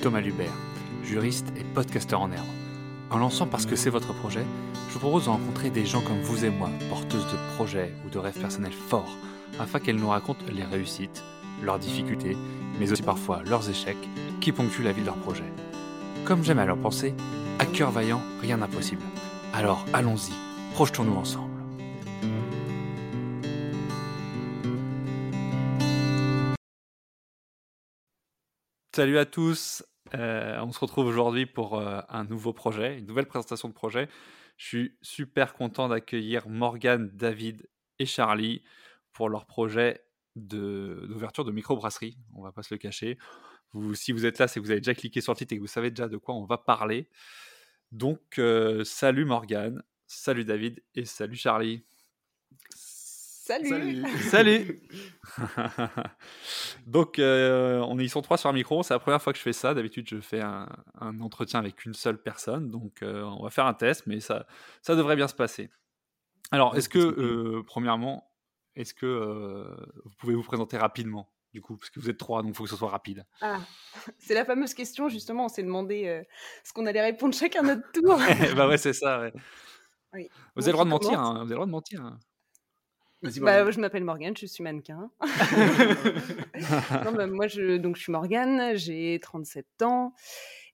Thomas Lubert, juriste et podcasteur en herbe. En lançant Parce que c'est votre projet, je vous propose de rencontrer des gens comme vous et moi, porteuses de projets ou de rêves personnels forts, afin qu'elles nous racontent les réussites, leurs difficultés, mais aussi parfois leurs échecs qui ponctuent la vie de leur projet. Comme j'aime à leur penser, à cœur vaillant, rien d'impossible. Alors allons-y, projetons-nous ensemble. Salut à tous, euh, on se retrouve aujourd'hui pour euh, un nouveau projet, une nouvelle présentation de projet. Je suis super content d'accueillir Morgane, David et Charlie pour leur projet d'ouverture de, microbrasserie. On va pas se le cacher. Si vous êtes là, c'est que vous avez déjà cliqué sur le titre et que vous savez déjà de quoi on va parler. Donc, euh, salut Morgane, salut David et salut Charlie. Salut. Salut. Donc, euh, on est, ils sont trois sur un micro. C'est la première fois que je fais ça. D'habitude, je fais un, entretien avec une seule personne. Donc, euh, on va faire un test, mais ça, ça devrait bien se passer. Alors, est-ce que, euh, premièrement, est-ce que vous pouvez vous présenter rapidement du coup, parce que vous êtes trois, donc il faut que ce soit rapide. Ah, c'est la fameuse question, justement, on s'est demandé ce qu'on allait répondre chacun notre tour. bah ouais, c'est ça, ouais. Oui. Vous, avez le droit de mentir, hein, vous avez le droit de mentir. Bah, je m'appelle Morgane, je suis mannequin. non, bah, moi, je, donc, je suis Morgane, j'ai 37 ans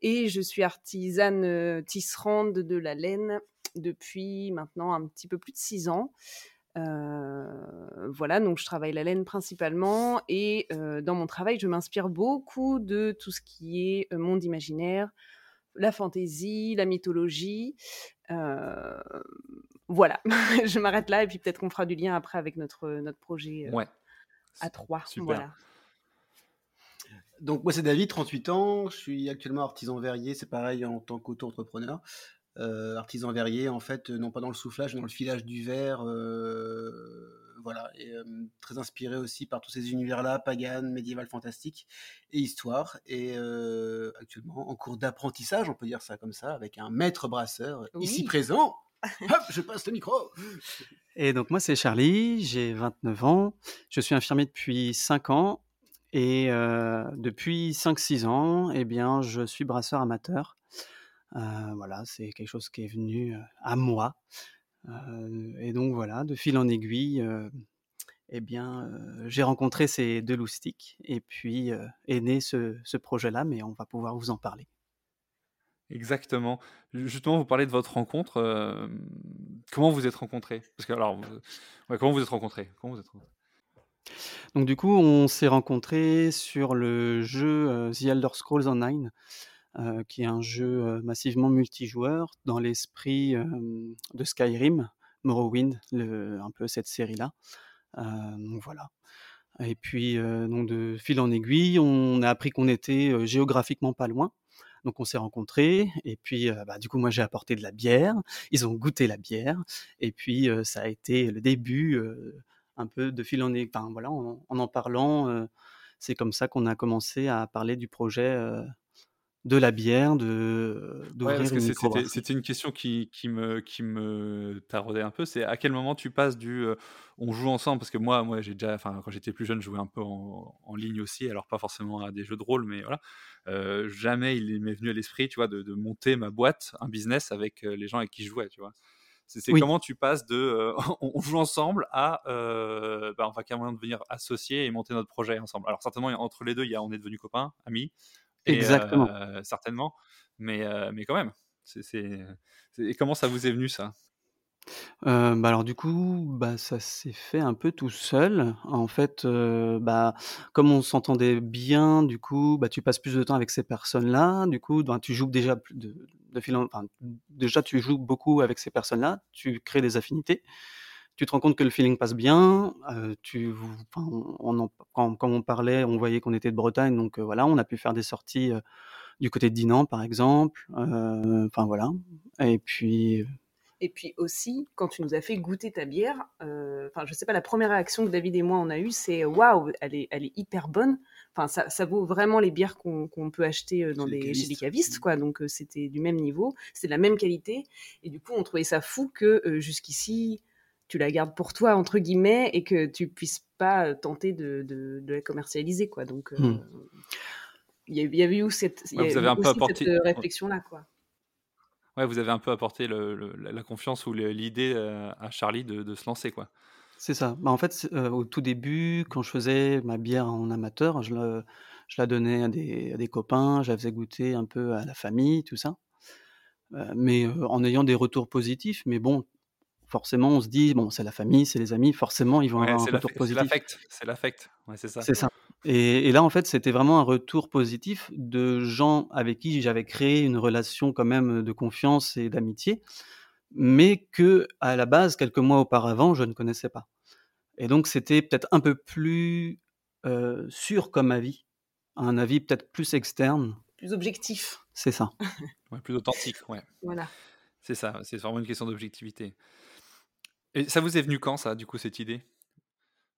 et je suis artisane euh, tisserande de la laine depuis maintenant un petit peu plus de 6 ans. Euh, voilà, donc je travaille la laine principalement et euh, dans mon travail, je m'inspire beaucoup de tout ce qui est monde imaginaire, la fantaisie, la mythologie. Euh, voilà, je m'arrête là et puis peut-être qu'on fera du lien après avec notre, notre projet euh, à trois. Voilà. Donc moi c'est David, 38 ans, je suis actuellement artisan verrier, c'est pareil en tant qu'auto-entrepreneur. Euh, artisan verrier en fait, non pas dans le soufflage, mais dans le filage du verre voilà, et très inspiré aussi par tous ces univers-là, pagan, médiéval, fantastique et histoire. Et actuellement en cours d'apprentissage, on peut dire ça comme ça, avec un maître brasseur ici présent. Hop, je passe le micro. Et donc moi c'est Charlie, j'ai 29 ans, je suis infirmier depuis 5 ans et depuis 5-6 ans, eh bien, je suis brasseur amateur. voilà, c'est quelque chose qui est venu à moi et donc voilà, de fil en aiguille, eh bien, j'ai rencontré ces deux loustiques et puis est né ce, projet-là, mais on va pouvoir vous en parler. Exactement. Justement, vous parlez de votre rencontre. comment vous êtes rencontrés? Parce que alors, comment vous êtes rencontrés? Donc du coup, on s'est rencontrés sur le jeu The Elder Scrolls Online. Euh, qui est un jeu euh, massivement multijoueur dans l'esprit euh, de Skyrim, Morrowind, un peu cette série-là. donc voilà. Et puis, donc de fil en aiguille, on a appris qu'on était géographiquement pas loin. Donc on s'est rencontrés et puis bah, du coup moi j'ai apporté de la bière, ils ont goûté la bière et puis ça a été le début un peu de fil en aiguille. Enfin voilà, en en, parlant, c'est comme ça qu'on a commencé à parler du projet de la bière, de d'ouvrir une C'était une question qui, qui, me qui me taraudait un peu. C'est à quel moment tu passes du on joue ensemble? Parce que moi moi j'ai déjà enfin quand j'étais plus jeune je jouais un peu en, en, ligne aussi alors pas forcément à des jeux de rôle mais voilà jamais il m'est venu à l'esprit tu vois de, de, monter ma boîte un business avec les gens avec qui je jouais tu vois. C'est comment tu passes de on, joue ensemble à bah, on va carrément devenir associés et monter notre projet ensemble. Alors certainement entre les deux il y a on est devenus copains amis Exactement. certainement. Mais, mais quand même, c'est, et comment ça vous est venu ça? Bah alors du coup, bah ça s'est fait un peu tout seul. En fait, bah comme on s'entendait bien, du coup, bah tu passes plus de temps avec ces personnes-là. Du coup, ben, tu joues déjà de, de enfin, déjà tu joues beaucoup avec ces personnes-là. Tu crées des affinités tu te rends compte que le feeling passe bien. Euh, tu, on, quand, on parlait, on voyait qu'on était de Bretagne, donc euh, voilà, on a pu faire des sorties euh, du côté de Dinan, par exemple. Enfin voilà. Et puis. Et puis aussi, quand tu nous as fait goûter ta bière, enfin, je sais pas, la première réaction que David et moi on a eue, c'est waouh, elle est, elle est hyper bonne. Enfin, ça, ça vaut vraiment les bières qu'on peut acheter dans des, chez les cavistes, quoi. Donc, c'était du même niveau, c'était de la même qualité. Et du coup, on trouvait ça fou que jusqu'ici, tu la gardes pour toi entre guillemets et que tu puisses pas tenter de, de, la commercialiser quoi donc euh, hmm. il y, avait eu cette, vous avez un peu apporté... cette réflexion-là, quoi. Ouais, vous avez un peu apporté la confiance ou l'idée à Charlie de, se lancer, quoi. C'est ça. Bah, en fait, au tout début, quand je faisais ma bière en amateur, je, je la donnais à des, à des, copains, je la faisais goûter un peu à la famille, tout ça. mais en ayant des retours positifs. Mais bon, forcément, on se dit, bon, c'est la famille, c'est les amis, forcément, ils vont avoir un retour positif. C'est l'affect, c'est l'affect, ouais, c'est ça. C'est ça. Et, là, en fait, c'était vraiment un retour positif de gens avec qui j'avais créé une relation quand même de confiance et d'amitié, mais que, à la base, quelques mois auparavant, je ne connaissais pas. Et donc, c'était peut-être un peu plus euh, sûr comme avis, un avis peut-être plus externe. Plus objectif. C'est ça. ouais, plus authentique, ouais. Voilà. C'est ça, c'est vraiment une question d'objectivité. Et ça vous est venu quand, ça, du coup, cette idée?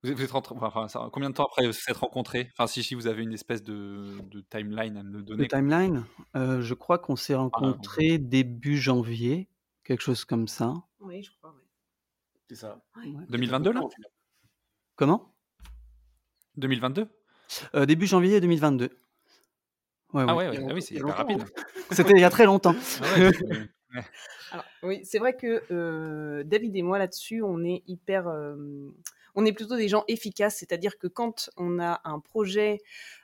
Vous êtes, enfin, combien de temps après vous êtes rencontrés? Enfin, si, si vous avez une espèce de, timeline à me donner. Le timeline? Euh, Je crois qu'on s'est rencontrés début janvier, quelque chose comme ça. Oui, je crois, oui. C'est ça. 2022, là? Comment? 2022 euh, Début janvier 2022. Ouais, ah ouais, ah oui, c'est rapide. C'était il y a très longtemps. Ah oui, c'est vrai que David et moi là-dessus, on est hyper on est plutôt des gens efficaces, c'est-à-dire que quand on a un projet,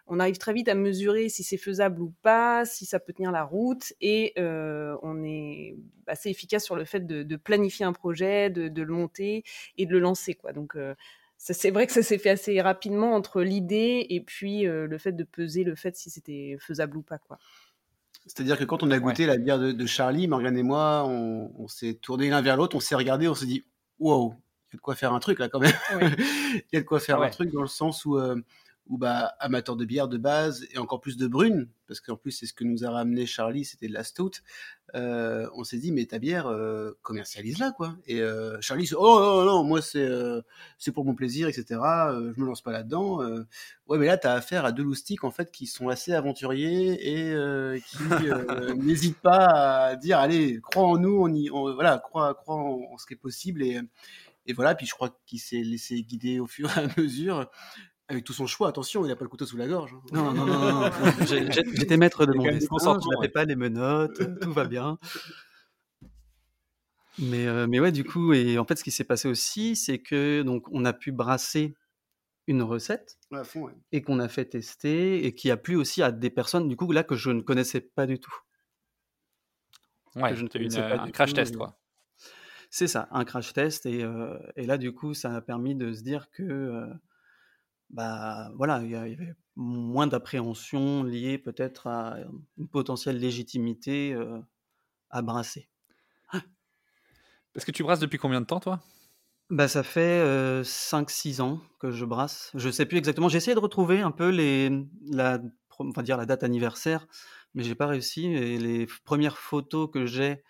on arrive très vite à mesurer si c'est faisable ou pas, si ça peut tenir la route, et on est assez efficace sur le fait de, planifier un projet, de, le monter et de le lancer. Donc c'est vrai que ça s'est fait assez rapidement entre l'idée et puis le fait de peser le fait si c'était faisable ou pas. quoi. C'est-à-dire que quand on a goûté la bière de, Charlie, Morgane et moi, on, on s'est tournés l'un vers l'autre, on s'est regardé, on s'est dit wow, il y a de quoi faire un truc là quand même. il y a de quoi faire un truc dans le sens où, euh, où bah, amateur de bière de base et encore plus de brune, parce qu'en plus c'est ce que nous a ramené Charlie, c'était de la stout. Euh, on s'est dit mais ta bière euh, commercialise là quoi. Et Charlie dit oh non non moi c'est c'est pour mon plaisir etc. je me lance pas là-dedans. ouais mais là tu as affaire à deux loustiques en fait qui sont assez aventuriers et qui n'hésitent pas à dire allez crois en nous on y voilà crois crois en, en, ce qui est possible et et voilà, puis je crois qu'il s'est laissé guider au fur et à mesure avec tout son choix. Attention, il n'a pas le couteau sous la gorge. Hein. Non, non, non, non. J'étais maître de mon destin, je n'avais pas les menottes, tout va bien. Mais, euh, mais ouais, du coup, et en fait, ce qui s'est passé aussi, c'est que donc on a pu brasser une recette et qu'on a fait tester et qui a plu aussi à des personnes, du coup, là que je ne connaissais pas du tout. Ouais, je ne une, pas un crash test, quoi. C'est ça, un crash test. Et, et, là, du coup, ça a permis de se dire que, bah, voilà, il y, avait moins d'appréhension liée peut-être à une potentielle légitimité à brasser. Parce que tu brasses depuis combien de temps, toi? Bah, ça fait 5-6 ans que je brasse. Je sais plus exactement. J'ai essayé de retrouver un peu les, la, enfin dire la date anniversaire, mais j'ai pas réussi. Et les premières photos que j'ai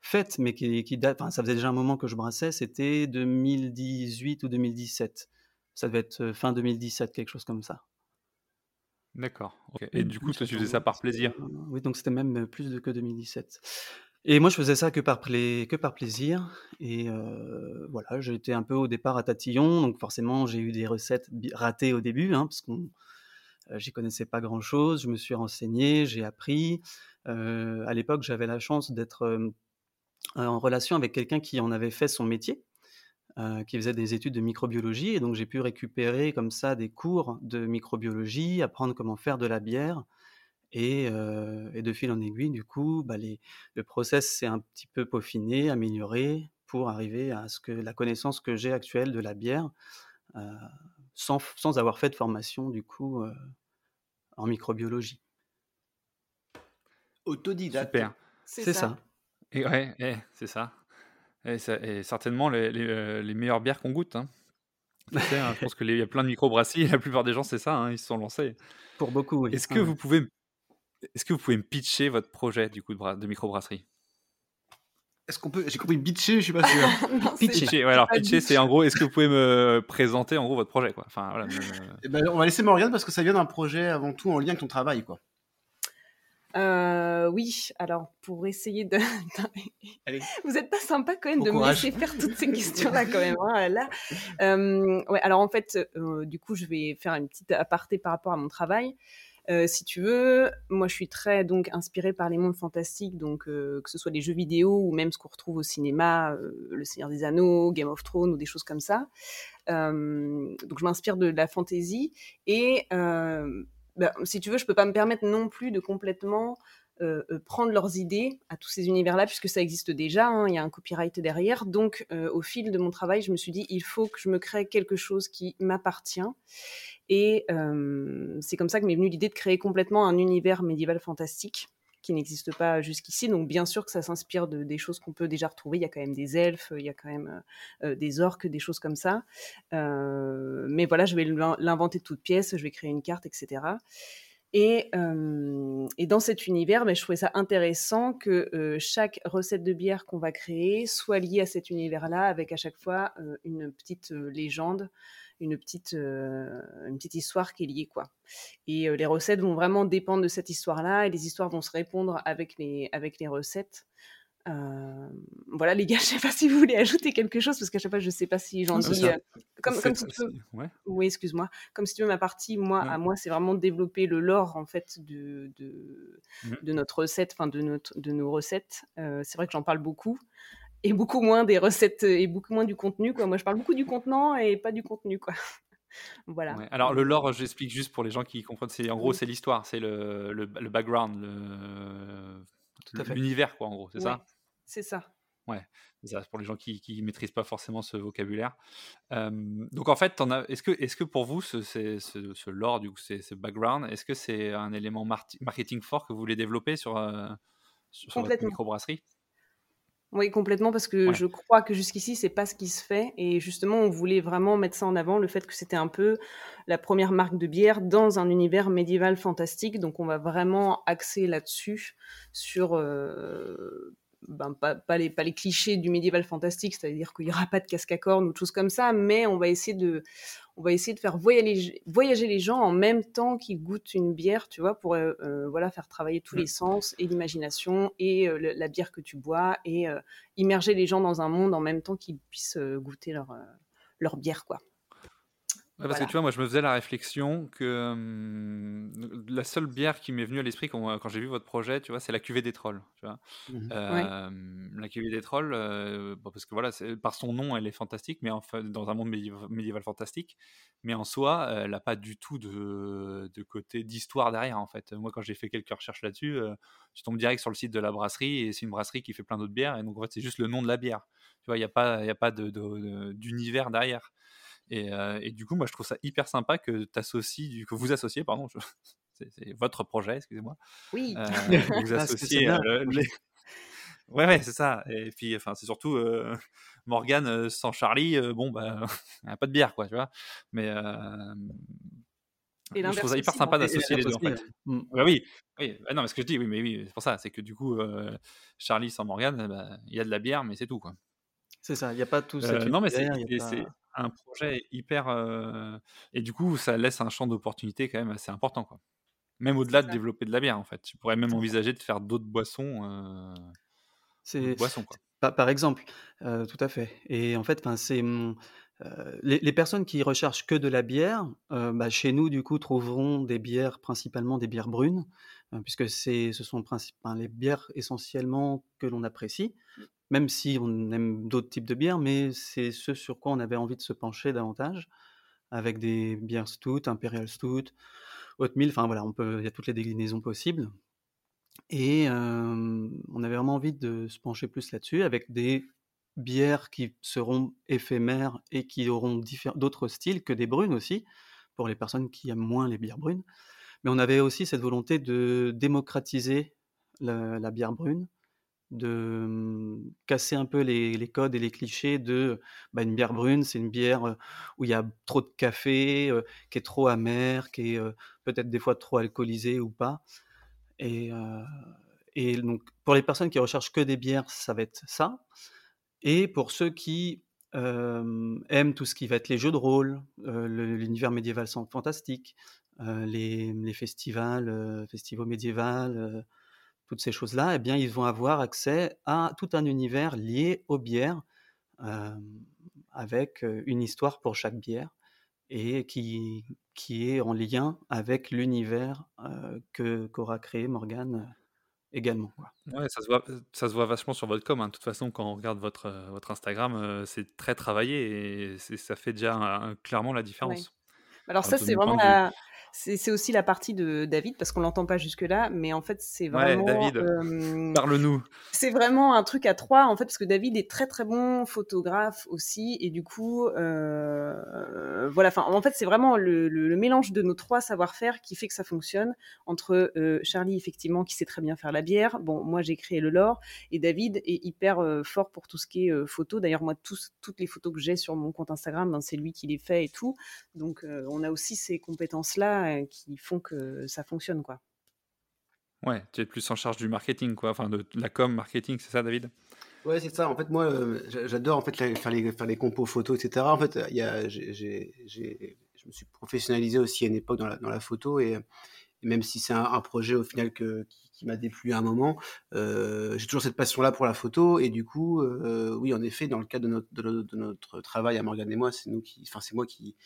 faite, mais qui, qui date, ça faisait déjà un moment que je brassais, c'était 2018 ou 2017. Ça devait être fin 2017, quelque chose comme ça. D'accord. Et du coup, toi, tu faisais ça par plaisir? Oui, donc c'était même plus de que 2017. Et moi, je faisais ça que par, que par plaisir. Et euh, voilà, j'étais un peu au départ à tatillon, donc forcément, j'ai eu des recettes ratées au début, hein, parce qu'on j'y connaissais pas grand-chose. Je me suis renseigné, j'ai appris. à l'époque, j'avais la chance d'être euh, en relation avec quelqu'un qui en avait fait son métier, euh, qui faisait des études de microbiologie, et donc j'ai pu récupérer comme ça des cours de microbiologie, apprendre comment faire de la bière, et, euh, de fil en aiguille, du coup, bah, le process s'est un petit peu peaufiné, amélioré, pour arriver à ce que la connaissance que j'ai actuelle de la bière, sans, sans, avoir fait de formation, du coup, en microbiologie. Autodidacte. Super. C'est ça. Et ouais, eh, c'est ça. Et, certainement les, les, euh, les meilleures bières qu'on goûte. Hein. hein je pense qu'il y a plein de microbrasseries, la plupart des gens, c'est ça, hein, ils se sont lancés. Pour beaucoup, oui. Est-ce que, vous pouvez, est que vous pouvez me pitcher votre projet du coup de, de microbrasserie? Est-ce qu'on peut. J'ai compris pitcher, je suis pas sûr. pitcher. Ouais, alors pitcher, c'est en gros, est-ce que vous pouvez me présenter en gros votre projet quoi? Enfin, voilà, eh ben, on va laisser Morgane parce que ça vient d'un projet avant tout en lien avec ton travail. quoi. Euh, oui, alors pour essayer de. Vous n'êtes pas sympa quand même de me laisser faire toutes ces questions-là quand même. Hein, là, euh, ouais, alors en fait, euh, du coup, je vais faire une petite aparté par rapport à mon travail. si tu veux, moi je suis très donc inspirée par les mondes fantastiques, donc que ce soit les jeux vidéo ou même ce qu'on retrouve au cinéma, Le Seigneur des Anneaux, Game of Thrones ou des choses comme ça. donc je m'inspire de, la fantasy et bah, si tu veux, je peux pas me permettre non plus de complètement euh, euh, prendre leurs idées à tous ces univers-là, puisque ça existe déjà, hein, il y a un copyright derrière. Donc, euh, au fil de mon travail, je me suis dit, il faut que je me crée quelque chose qui m'appartient. Et c'est comme ça que m'est venue l'idée de créer complètement un univers médiéval fantastique qui n'existe pas jusqu'ici. Donc bien sûr que ça s'inspire de, des choses qu'on peut déjà retrouver. Il y a quand même des elfes, il y a quand même des orques, des choses comme ça. mais voilà, je vais l'inventer de toutes pièces, je vais créer une carte, etc. Et, et, dans cet univers, ben, je trouvais ça intéressant que chaque recette de bière qu'on va créer soit liée à cet univers-là, avec à chaque fois une petite légende, une petite, une petite histoire qui est liée. Quoi. Et les recettes vont vraiment dépendre de cette histoire-là, et les histoires vont se répondre avec les, avec les recettes. Euh, voilà les gars, je sais pas si vous voulez ajouter quelque chose parce qu'à chaque fois je sais pas si j'en dis. Euh, comme, comme si tu veux... Oui, excuse-moi. Comme si tu veux ma partie, moi à moi c'est vraiment développer le lore en fait de de, mmh. de notre recette, enfin de notre de nos recettes. Euh, c'est vrai que j'en parle beaucoup et beaucoup moins des recettes et beaucoup moins du contenu quoi. Moi je parle beaucoup du contenant et pas du contenu quoi. voilà. Alors le lore, j'explique juste pour les gens qui comprennent. C'est en gros c'est l'histoire, c'est le, le, le, background, le l'univers, quoi, en gros, c'est ça? C'est ça. Ouais, c'est pour les gens qui ne maîtrisent pas forcément ce vocabulaire. donc en fait, est-ce que, est que pour vous, ce, ce, ce lore, du coup, ce background, est-ce que c'est un élément marketing fort que vous voulez développer sur, euh, sur, sur votre microbrasserie? Oui, complètement, parce que je crois que jusqu'ici, c'est pas ce qui se fait. Et justement, on voulait vraiment mettre ça en avant, le fait que c'était un peu la première marque de bière dans un univers médiéval fantastique. Donc, on va vraiment axer là-dessus, sur euh, ben, pas, les, pas les clichés du médiéval fantastique, c'est-à-dire qu'il n'y aura pas de casque à cornes ou de choses comme ça, mais on va essayer de, on va essayer de faire voyager, voyager les gens en même temps qu'ils goûtent une bière, tu vois, pour euh, euh, voilà, faire travailler tous les sens et l'imagination et euh, la bière que tu bois et immerger les gens dans un monde en même temps qu'ils puissent goûter leur, leur bière, quoi parce que tu vois, moi, je me faisais la réflexion que la seule bière qui m'est venue à l'esprit quand, quand j'ai vu votre projet, tu vois, c'est la cuvée des trolls. Tu vois. Mmh la cuvée des trolls, parce que voilà, par son nom, elle est fantastique, mais dans un monde médiéval, fantastique. Mais en soi, elle n'a pas du tout de, de côté d'histoire derrière, en fait. Moi, quand j'ai fait quelques recherches là-dessus, je tombe direct sur le site de la brasserie et c'est une brasserie qui fait plein d'autres bières. Et donc, en fait, c'est juste le nom de la bière. Tu vois, il n'y a pas, y a pas d'univers de, derrière. Et, du coup, moi, je trouve ça hyper sympa que associes, que vous associez, pardon, c'est votre projet, excusez-moi. Oui. Euh, vous ah, associez les... Ouais, ouais, c'est ça. Et puis, enfin, c'est surtout euh, Morgane sans Charlie. bon, bah, il n'y a pas de bière, quoi, tu vois. Mais je trouve ça hyper sympa d'associer les deux, en fait. Mmh. Bah oui, oui. Bah non, mais ce que je dis, oui, mais oui, c'est pour ça. C'est que du coup, Charlie sans Morgane, bah, il y a de la bière, mais c'est tout, quoi. C'est ça. Il n'y a pas tout. Euh, non, mais c'est un projet hyper. Et du coup, ça laisse un champ d'opportunité quand même assez important. Quoi. Même au-delà de développer de la bière, en fait. Tu pourrais même envisager de faire d'autres boissons. C'est boissons, quoi. Par, exemple, tout à fait. Et en fait, c'est. les, personnes qui recherchent que de la bière, bah, chez nous, du coup, trouveront des bières, principalement des bières brunes, puisque ce sont les bières essentiellement que l'on apprécie même si on aime d'autres types de bières, mais c'est ce sur quoi on avait envie de se pencher davantage, avec des bières stout, imperial stout, oatmeal, enfin voilà, il y a toutes les déclinaisons possibles. Et on avait vraiment envie de se pencher plus là-dessus, avec des bières qui seront éphémères et qui auront d'autres styles que des brunes aussi, pour les personnes qui aiment moins les bières brunes. Mais on avait aussi cette volonté de démocratiser la bière brune, de casser un peu les, codes et les clichés de bah, une bière brune, c'est une bière où il y a trop de café, qui est trop amère, qui est peut-être des fois trop alcoolisée ou pas. Et, et donc pour les personnes qui recherchent que des bières, ça va être ça. Et pour ceux qui aiment tout ce qui va être les jeux de rôle, l'univers médiéval fantastique, les, les, festivals, festivals médiévaux, toutes ces choses-là, eh bien, ils vont avoir accès à tout un univers lié aux bières, avec une histoire pour chaque bière. et qui, qui est en lien avec l'univers que qu'aura créé Morgane également. Ouais, ça se voit, ça se voit vachement sur votre com. hein. De toute façon, quand on regarde votre, votre Instagram, c'est très travaillé et ça fait déjà clairement la différence. Alors ça, c'est vraiment la, c'est aussi la partie de David, parce qu'on l'entend pas jusque-là, mais en fait, c'est vraiment. Ouais, David, parle-nous. C'est vraiment un truc à trois, en fait, parce que David est très très bon photographe aussi, et du coup, euh, voilà, enfin, en fait, c'est vraiment le, le, mélange de nos trois savoir-faire qui fait que ça fonctionne. Entre euh, Charlie, effectivement, qui sait très bien faire la bière, bon, moi j'ai créé le lore, et David est hyper euh, fort pour tout ce qui est photo. D'ailleurs, moi, tous, toutes les photos que j'ai sur mon compte Instagram, ben, c'est lui qui les fait et tout. Donc, on a aussi ces compétences-là euh, qui font que ça fonctionne, quoi. Ouais, tu es plus en charge du marketing, quoi. Enfin, de, la com, marketing, c'est ça, David? Ouais, c'est ça. En fait, moi, euh, j'adore en fait faire les faire les compos photos, etc. En fait, il y a, j'ai, je me suis professionnalisé aussi à une époque dans la, dans la photo et, même si c'est un, projet au final que, qui, m'a déplu à un moment, euh, j'ai toujours cette passion-là pour la photo et du coup, oui, en effet, dans le cadre de notre, de, notre travail à Morgane et moi, c'est nous qui, enfin, c'est moi qui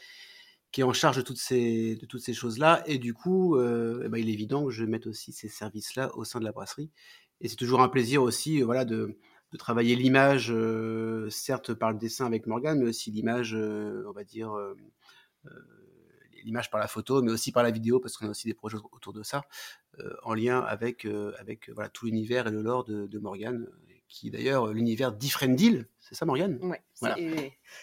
qui est en charge de toutes ces, de toutes ces choses-là. Et du coup, euh, eh ben, il est évident que je mette aussi ces services-là au sein de la brasserie. Et c'est toujours un plaisir aussi euh, voilà, de, de travailler l'image, euh, certes par le dessin avec Morgane, mais aussi l'image, on va dire, l'image par la photo, mais aussi par la vidéo, parce qu'on a aussi des projets autour de ça, en lien avec, avec voilà, tout l'univers et le lore de, de Morgane, qui est d'ailleurs l'univers d'Ifrendil, c'est ça, Morgane? Oui,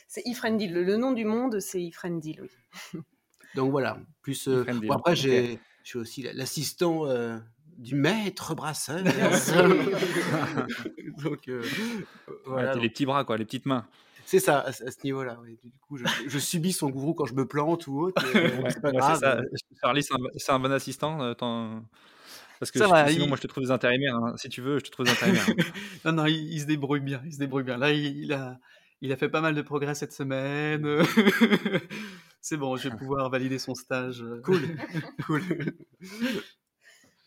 c'est Ifrendil. Le, nom du monde, c'est Ifrendil, oui. Donc voilà, plus. Euh, après, j'ai, je suis aussi l'assistant euh, du maître brasseur. Donc, euh, voilà. les petits bras, quoi, les petites mains. C'est ça, à, ce niveau-là. Du coup, je, subis son gourou quand je me plante ou autre. c'est pas grave. Charlie, c'est un, bon assistant. Parce que sinon, moi, je te trouve des intérimaires. Hein. Si tu veux, je te trouve des intérimaires. non, non, il, se débrouille bien. Il se débrouille bien. Là, il, a, il a fait pas mal de progrès cette semaine. C'est bon, je vais pouvoir valider son stage. Cool, cool.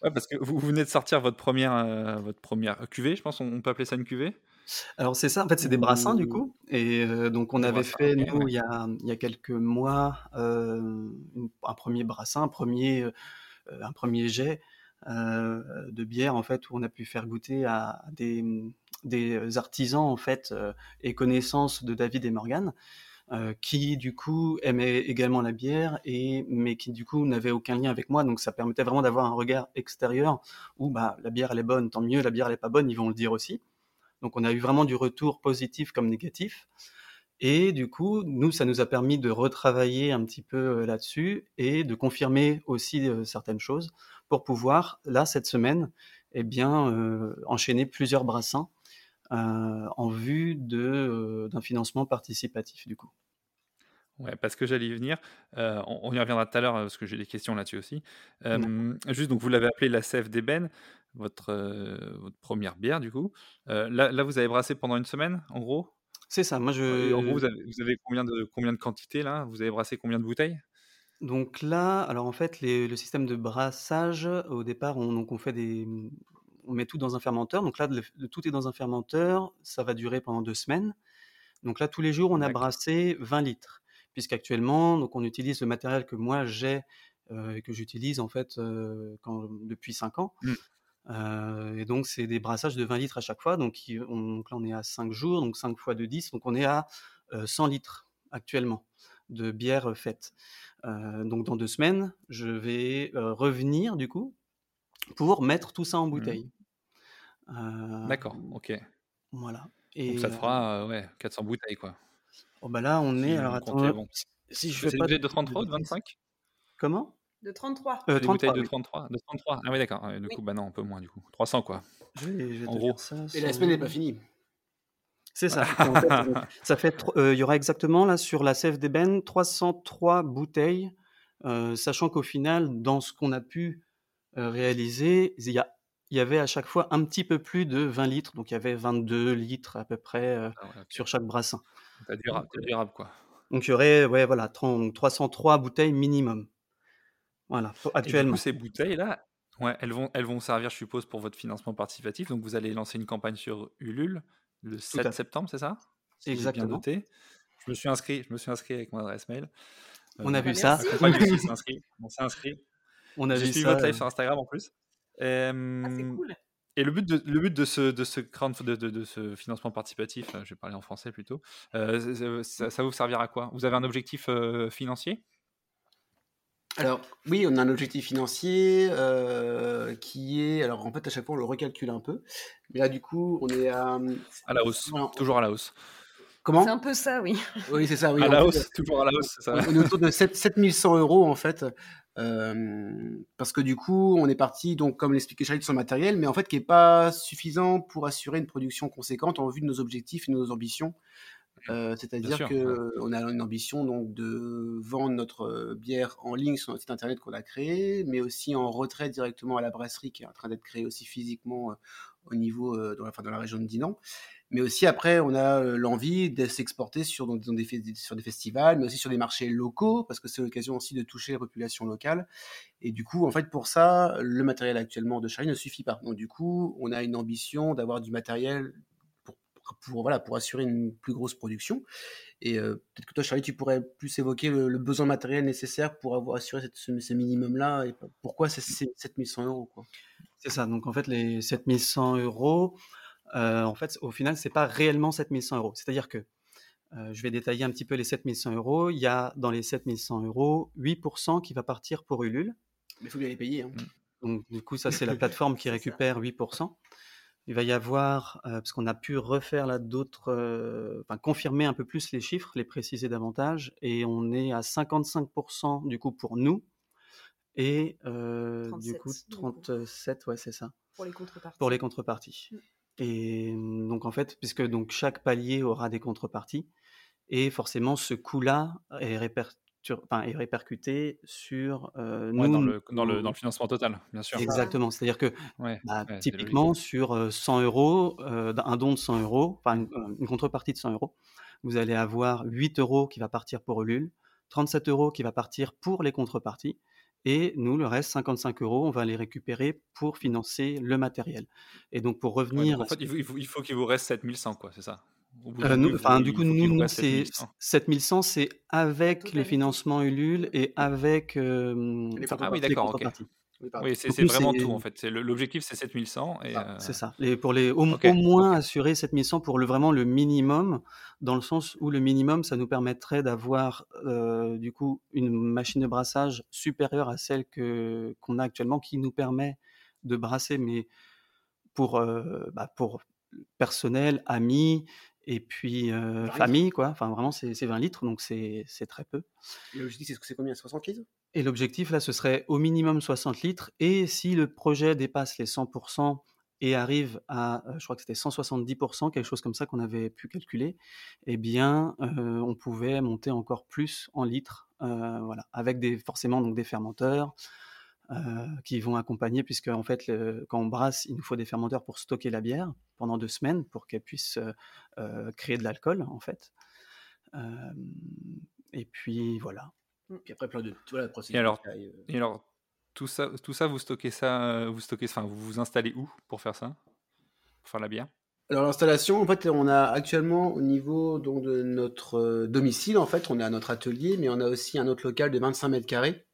Ouais, parce que vous, venez de sortir votre première, euh, votre première cuvée, je pense, on, peut appeler ça une cuvée? Alors c'est ça, en fait c'est des brassins du coup, et euh, donc on avait fait nous il, y a, il, y a, quelques mois euh, un premier brassin, un premier, un premier jet euh, de bière en fait où on a pu faire goûter à des, des artisans en fait euh, et connaissances de David et Morgan. Euh, qui du coup aimaient également la bière et mais qui du coup n'avaient aucun lien avec moi. Donc ça permettait vraiment d'avoir un regard extérieur où bah la bière elle est bonne tant mieux. La bière elle est pas bonne ils vont le dire aussi. Donc on a eu vraiment du retour positif comme négatif. Et du coup, nous, ça nous a permis de retravailler un petit peu là-dessus et de confirmer aussi certaines choses pour pouvoir, là, cette semaine, eh bien, euh, enchaîner plusieurs brassins euh, en vue de, d'un financement participatif, du coup. Ouais, parce que j'allais y venir. on, y reviendra tout à l'heure parce que j'ai des questions là-dessus aussi. juste, donc vous l'avez appelé la sève d'ébène, votre, votre première bière du coup. là, là, vous avez brassé pendant une semaine, en gros? C'est ça, moi je. en gros, vous avez, combien, de, combien de quantités là? Vous avez brassé combien de bouteilles? Donc là, alors en fait, le système de brassage, au départ, on, donc on fait des. On met tout dans un fermenteur. Donc là, tout est dans un fermenteur. Ça va durer pendant deux semaines. Donc là, tous les jours, on a brassé 20 litres. Puisqu'actuellement, donc on utilise le matériel que moi j'ai euh, et que j'utilise en fait euh, quand, depuis 5 ans. Mmh. Euh, et donc, c'est des brassages de 20 litres à chaque fois. Donc, on, là, on est à 5 jours, donc 5 fois de 10. Donc, on est à 100 euh, litres actuellement de bière faite. Euh, donc, dans deux semaines, je vais revenir, du coup, pour mettre tout ça en mmh. bouteille. D'accord, ok. Voilà. Et, donc, ça te fera ouais, 400 bouteilles, quoi. Oh, bah là, on est. Alors, attends. Si je fais pas de 33 ou de 25 Comment? De 33. Euh, 33 de 33. De 33. Ah oui, d'accord. Du coup, bah non, un peu moins, du coup. 300, quoi. en gros. Et la semaine n'est pas finie. C'est ça. ça fait, euh, il y aura exactement là sur la sève d'ébène 303 bouteilles, euh, sachant qu'au final, dans ce qu'on a pu euh, réaliser, il y, a, il y avait à chaque fois un petit peu plus de 20 litres, donc il y avait 22 litres à peu près ah sur chaque brassin. C'est durable, durable, quoi. Donc il y aurait, ouais, voilà, 303 bouteilles minimum. Voilà, actuellement. du coup, ces bouteilles-là, ouais, elles, vont, elles vont servir, je suppose, pour votre financement participatif. Donc, vous allez lancer une campagne sur Ulule le 7 septembre, c'est ça? Exactement. Bien noté. Je me suis inscrit, je me suis inscrit avec mon adresse mail. On a vu ça. On s'est inscrit. On s'est inscrit. On a J'ai suivi votre live sur Instagram en plus. Ah, c'est cool. Et le but de, le but de ce, de ce, de, de, ce financement participatif, je vais parler en français plutôt, ça, ça, va vous servir à quoi? Vous avez un objectif financier? Alors oui, on a un objectif financier euh, qui est, alors en fait à chaque fois on le recalcule un peu, mais là du coup on est à, à la hausse, toujours à la hausse. Comment C'est un peu ça, oui. Oui, c'est ça, oui. À la hausse, toujours à la hausse, ça. On est autour de 7, 7100 euros en fait, euh, parce que du coup on est parti donc comme l'expliquait Charlie sur le matériel, mais en fait qui est pas suffisant pour assurer une production conséquente en vue de nos objectifs et de nos ambitions. Euh, c'est-à-dire qu'on a une ambition donc de vendre notre euh, bière en ligne sur notre site internet qu'on a créé, mais aussi en retrait directement à la brasserie qui est en train d'être créée aussi physiquement euh, au niveau dans, la, dans la région de Dinan. Mais aussi après, on a l'envie de s'exporter sur, des, sur des festivals, mais aussi sur des marchés locaux, parce que c'est l'occasion aussi de toucher la population locale. Et du coup, en fait, pour ça, le matériel actuellement de Charlie ne suffit pas. Donc du coup, on a une ambition d'avoir du matériel pour, voilà, pour assurer une plus grosse production. Et euh, peut-être que toi, Charlie, tu pourrais plus évoquer le, besoin matériel nécessaire pour avoir assuré cette, ce, minimum-là et pourquoi c'est 7100 euros. C'est ça. Donc, en fait, les 7100 euros, euh, en fait, au final, c'est pas réellement 7100 euros. C'est-à-dire que euh, je vais détailler un petit peu les 7100 euros. Il y a dans les 7100 euros 8% qui va partir pour Ulule. Mais il faut bien les payer. Hein. Donc, du coup, ça, c'est la plateforme qui récupère 8%. Il va y avoir, euh, parce qu'on a pu refaire là d'autres, euh, enfin confirmer un peu plus les chiffres, les préciser davantage, et on est à 55% du coup pour nous, et euh, du coup 37, ouais c'est ça. Pour les contreparties. Pour les contreparties. Mmh. Et donc en fait, puisque donc chaque palier aura des contreparties, et forcément ce coût-là est répercuté est répercuté sur nous. Dans le, dans, le, dans, le, financement total, bien sûr. Exactement. C'est-à-dire que bah, typiquement, sur 100 euros, un don de 100 euros, enfin une, contrepartie de 100 euros, vous allez avoir 8 euros qui va partir pour Ulule, 37 euros qui va partir pour les contreparties. Et nous, le reste, 55 euros, on va les récupérer pour financer le matériel. Et donc, pour revenir. en fait, il faut, il faut qu'il vous reste 7100, quoi, c'est ça? Euh, enfin, du coup, nous, c'est 7100, c'est avec les financements Ulule et avec euh, ah oui, d'accord, Oui, c'est vraiment tout en fait. L'objectif c'est 7100 et euh, c'est ça. Et pour les au, moins assurer 7100 pour le vraiment le minimum, dans le sens où le minimum ça nous permettrait d'avoir du coup une machine de brassage supérieure à celle que qu'on a actuellement, qui nous permet de brasser, mais pour bah, pour personnel, amis et puis famille, quoi. Enfin, vraiment, c'est 20 litres, donc c'est très peu. L'objectif, c'est combien? 60 litres? Et l'objectif, là, ce serait au minimum 60 litres. Et si le projet dépasse les 100% et arrive à, je crois que c'était 170%, quelque chose comme ça qu'on avait pu calculer, eh bien, on pouvait monter encore plus en litres, voilà, avec des, forcément donc des fermenteurs, euh, qui vont accompagner, puisque en fait, quand on brasse, il nous faut des fermenteurs pour stocker la bière pendant deux semaines pour qu'elle puisse euh, euh, créer de l'alcool, en fait. et puis voilà. Mmh. Puis après, plein de voilà, et alors, et alors tout ça, tout ça, vous stockez ça, vous stockez, enfin, vous vous installez où pour faire ça, pour faire la bière? Alors l'installation, en fait, on a actuellement au niveau donc, de notre domicile, en fait, on est à notre atelier, mais on a aussi un autre local de 25 mètres carrés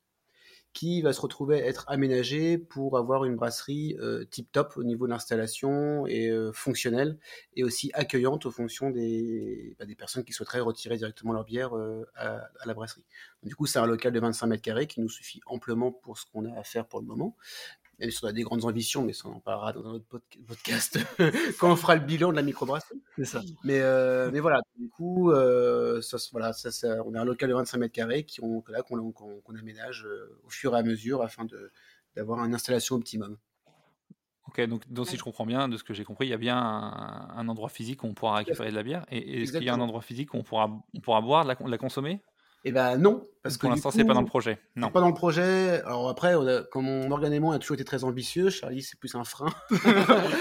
qui va se retrouver être aménagé pour avoir une brasserie euh, tip top au niveau de l'installation et euh, fonctionnelle et aussi accueillante aux fonctions des, bah, des personnes qui souhaiteraient retirer directement leur bière euh, à, la brasserie. du coup, c'est un local de 25 mètres carrés qui nous suffit amplement pour ce qu'on a à faire pour le moment. Bien sûr, on a des grandes ambitions, mais ça, on en parlera dans un autre podcast quand on fera le bilan de la microbrasserie. C'est ça. Mais, euh, mais voilà, du coup, euh, ça, voilà, ça, on a un local de 25 mètres carrés qu'on, aménage euh, au fur et à mesure afin d'avoir une installation optimum. Ok, donc, donc, si je comprends bien, de ce que j'ai compris, il y a bien un, endroit physique où on pourra récupérer de la bière. Et est-ce qu'il y a un endroit physique où on pourra, on pourra boire, la, la consommer? Eh ben non, parce pour l'instant c'est pas dans le projet. Non. Pas dans le projet. Alors après, comme mon organisme a toujours été très ambitieux, Charlie c'est plus un frein.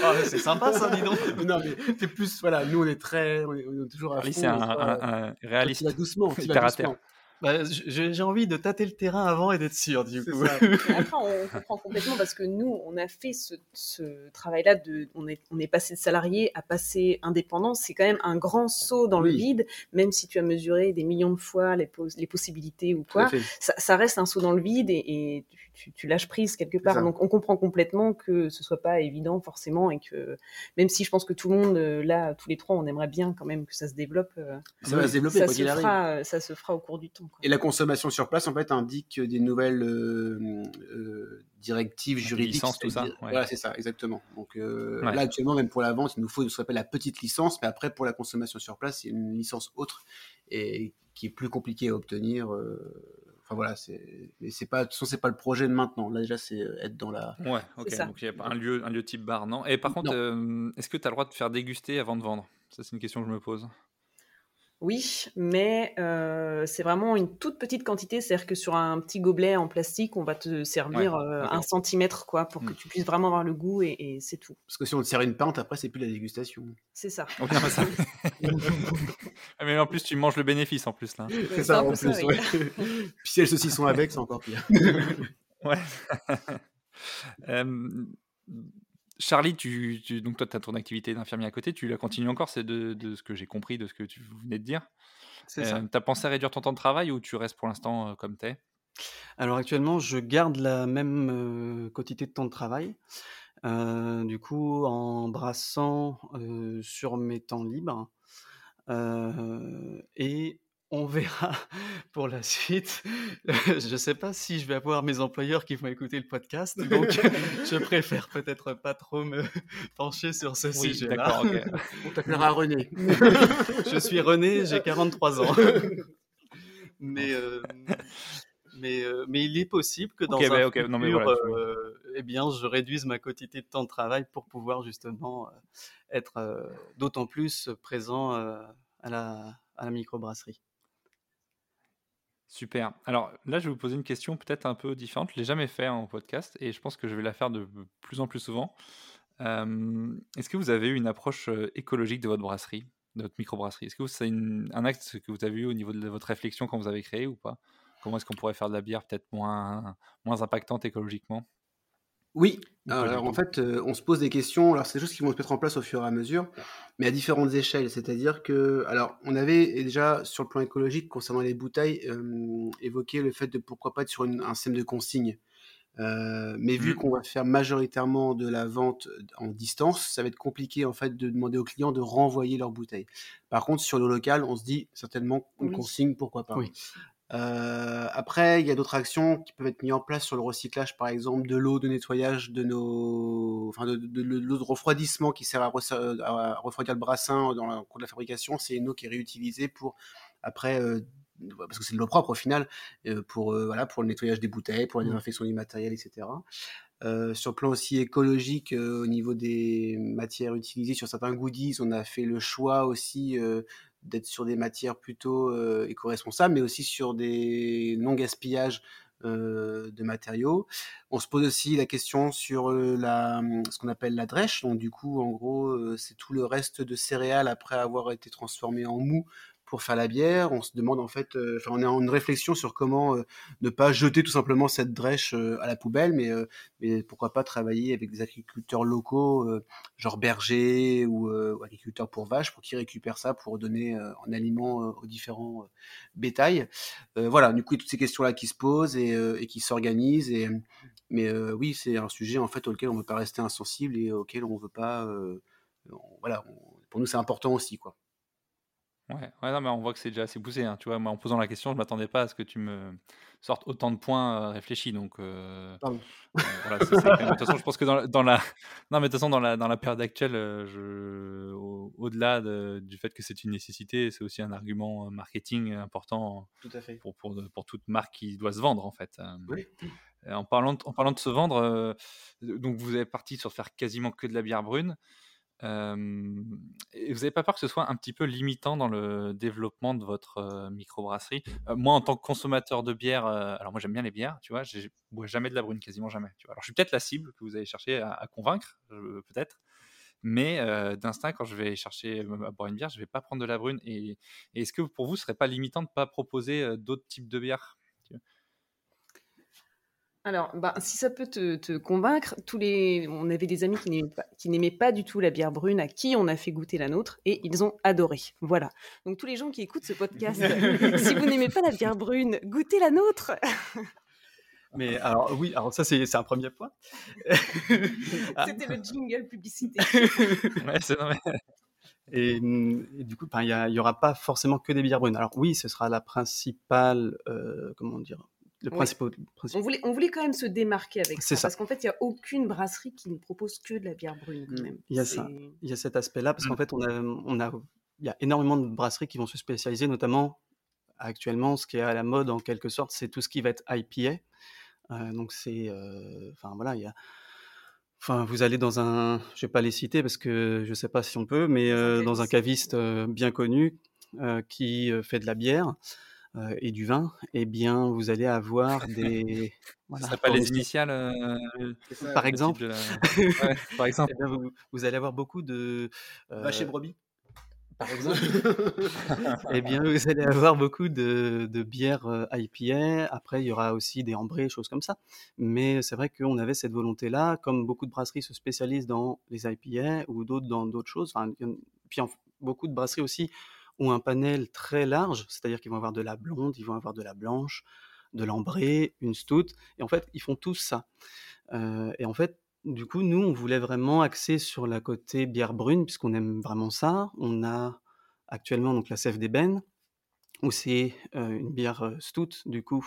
Ah, c'est sympa ça, dis donc. non mais c'est plus voilà, nous on est très, on est, toujours. Charlie c'est un, un, un, réaliste. doucement, à. Bah, j'ai envie de tâter le terrain avant et d'être sûr, du coup. Après, on comprend complètement parce que nous, on a fait ce, travail-là, de, on est, on est passé de salarié à passer indépendant. C'est quand même un grand saut dans le vide, même si tu as mesuré des millions de fois les, les possibilités ou quoi. Ça, reste un saut dans le vide et, tu, lâches prise quelque part. Donc, on comprend complètement que ce soit pas évident forcément et que même si je pense que tout le monde, euh, là, tous les trois, on aimerait bien quand même que ça se développe. Euh, ça va se développer, ça, se fera, ça se fera au cours du temps. Et la consommation sur place, en fait, indique des nouvelles euh, euh, directives juridiques. Licence, tout ça. Voilà, c'est ça, exactement. Donc euh, là, actuellement, même pour la vente, il nous faut ce qu'on appelle la petite licence, mais après, pour la consommation sur place, il y a une licence autre et qui est plus compliquée à obtenir. Enfin voilà, c'est, c'est pas, de toute façon, c'est pas le projet de maintenant. Là déjà, c'est être dans la. Ouais, ok. Donc il y a un lieu, un lieu type bar, non Et par contre, est-ce que tu as le droit de faire déguster avant de vendre? Ça, c'est une question que je me pose. Oui, mais euh, c'est vraiment une toute petite quantité. C'est-à-dire que sur un petit gobelet en plastique, on va te servir euh, un centimètre, quoi, pour que mmh. tu puisses vraiment avoir le goût et, c'est tout. Parce que si on te sert une pinte, après, c'est plus la dégustation. C'est ça. Ah, mais en plus, tu manges le bénéfice en plus là. C'est ça, en plus. Puis si elles saucissons avec, c'est encore pire. ouais. Charlie, tu, donc toi, tu as ton activité d'infirmier à côté, tu la continues encore, c'est de, ce que j'ai compris, de ce que tu venais de dire. C'est ça. Euh, tu as pensé à réduire ton temps de travail ou tu restes pour l'instant euh, comme tu es Alors actuellement, je garde la même euh, quantité de temps de travail. du coup, en brassant sur mes temps libres. et on verra pour la suite. je ne sais pas si je vais avoir mes employeurs qui vont écouter le podcast, donc je préfère peut-être pas trop me pencher sur ce sujet-là. D'accord, On t'appellera René. je suis René, j'ai 43 ans. mais, euh, mais, euh, mais il est possible que dans un bah, futur, euh, eh bien, je réduise ma quantité de temps de travail pour pouvoir justement être d'autant plus présent à la, à la microbrasserie. Super. Alors là, je vais vous poser une question peut-être un peu différente. Je l'ai jamais fait en podcast et je pense que je vais la faire de plus en plus souvent. Est-ce que vous avez eu une approche écologique de votre brasserie, de votre microbrasserie? Est-ce que c'est un acte que vous avez eu au niveau de votre réflexion quand vous avez créé ou pas? Comment est-ce qu'on pourrait faire de la bière peut-être moins, moins impactante écologiquement? Oui, alors en fait, euh, on se pose des questions. Alors, c'est des choses qui vont se mettre en place au fur et à mesure, mais à différentes échelles. C'est-à-dire que, alors, on avait déjà sur le plan écologique concernant les bouteilles euh, évoqué le fait de pourquoi pas être sur un système de consigne. Euh, mais vu mmh. qu'on va faire majoritairement de la vente en distance, ça va être compliqué en fait de demander aux clients de renvoyer leurs bouteilles. Par contre, sur le local, on se dit certainement une consigne, pourquoi pas. Oui. Euh, après, il y a d'autres actions qui peuvent être mises en place sur le recyclage, par exemple, de l'eau de nettoyage de nos, enfin, de, l'eau de refroidissement qui sert à, refroidir le brassin dans le cours de la fabrication. C'est une eau qui est réutilisée pour après, euh, parce que c'est de l'eau propre au final, euh, pour voilà, pour le nettoyage des bouteilles, pour la mmh. désinfection du matériel, etc. sur le plan aussi écologique, au niveau des matières utilisées sur certains goodies, on a fait le choix aussi d'être sur des matières plutôt euh, éco-responsables, mais aussi sur des non-gaspillages euh, de matériaux. On se pose aussi la question sur euh, la, ce qu'on appelle la drèche. Donc du coup, en gros, c'est tout le reste de céréales après avoir été transformé en mou pour faire la bière. On se demande en fait, euh, enfin, on est en une réflexion sur comment euh, ne pas jeter tout simplement cette drèche euh, à la poubelle, mais, mais pourquoi pas travailler avec des agriculteurs locaux, genre bergers ou, agriculteurs pour vaches, pour qu'ils récupèrent ça pour donner en aliment aux différents bétails. voilà, du coup, toutes ces questions-là qui se posent et, qui s'organisent. Mais oui, c'est un sujet en fait auquel on ne veut pas rester insensible et auquel on veut pas. voilà, pour nous, c'est important aussi, quoi. Ouais, ouais, non, mais on voit que c'est déjà assez poussé. Hein, tu vois, moi, en posant la question, je m'attendais pas à ce que tu me sortes autant de points euh, réfléchis. Donc, euh, euh, voilà, de toute façon, je pense que dans la, dans la... non, mais de toute façon, dans la, dans la période actuelle, je... au-delà du fait que c'est une nécessité, c'est aussi un argument marketing important Tout à fait. pour, pour, pour toute marque qui doit se vendre, en fait. En parlant de, en parlant de se vendre, donc vous avez parti sur faire quasiment que de la bière brune vous n'avez pas peur que ce soit un petit peu limitant dans le développement de votre microbrasserie? Moi, en tant que consommateur de bière, alors moi j'aime bien les bières, tu vois, je bois jamais de la brune, quasiment jamais. Tu vois. Alors je suis peut-être la cible que vous avez cherché à, convaincre, peut-être, mais d'instinct, quand je vais chercher à boire une bière, je vais pas prendre de la brune. Et, est-ce que pour vous, ce serait pas limitant de pas proposer d'autres types de bières? Alors, bah, si ça peut te, convaincre, tous les, on avait des amis qui n'aimaient pas, du tout la bière brune, à qui on a fait goûter la nôtre, et ils ont adoré. Voilà. Donc tous les gens qui écoutent ce podcast, si vous n'aimez pas la bière brune, goûtez la nôtre. Mais alors oui, alors ça c'est un premier point. C'était le jingle publicité. ouais, c'est et, du coup, il n'y aura pas forcément que des bières brunes. Alors oui, ce sera la principale, euh, comment dire, le principal, On, voulait, on voulait quand même se démarquer avec ça, parce qu'en fait, il n'y a aucune brasserie qui ne propose que de la bière brune. Quand même. Il y a ça, il y a cet aspect-là, parce qu'en mmh. fait, on a, on a, il y a énormément de brasseries qui vont se spécialiser, notamment actuellement, ce qui est à la mode en quelque sorte, c'est tout ce qui va être IPA. Euh, donc c'est, euh, enfin voilà, il y a, enfin vous allez dans un, je vais pas les citer parce que je sais pas si on peut, mais euh, dans un caviste bien connu qui fait de la bière. Et du vin, eh bien, vous allez avoir des. Voilà, ça pas les initiales, par, exemple. par exemple. vous, allez avoir beaucoup de. Va chez Brebis par exemple, eh bien, vous allez avoir beaucoup de, de bières euh, IPA. Après, il y aura aussi des ambrés, choses comme ça. Mais c'est vrai qu'on avait cette volonté-là, comme beaucoup de brasseries se spécialisent dans les IPA ou d'autres dans d'autres choses. Enfin, puis beaucoup de brasseries aussi ont un panel très large, c'est-à-dire qu'ils vont avoir de la blonde, ils vont avoir de la blanche, de l'ambré, une stout. Et en fait, ils font tous ça. Et en fait, du coup, nous, on voulait vraiment axer sur la côté bière brune, puisqu'on aime vraiment ça. On a actuellement donc la Sève d'ébène, où c'est une bière stout, du coup,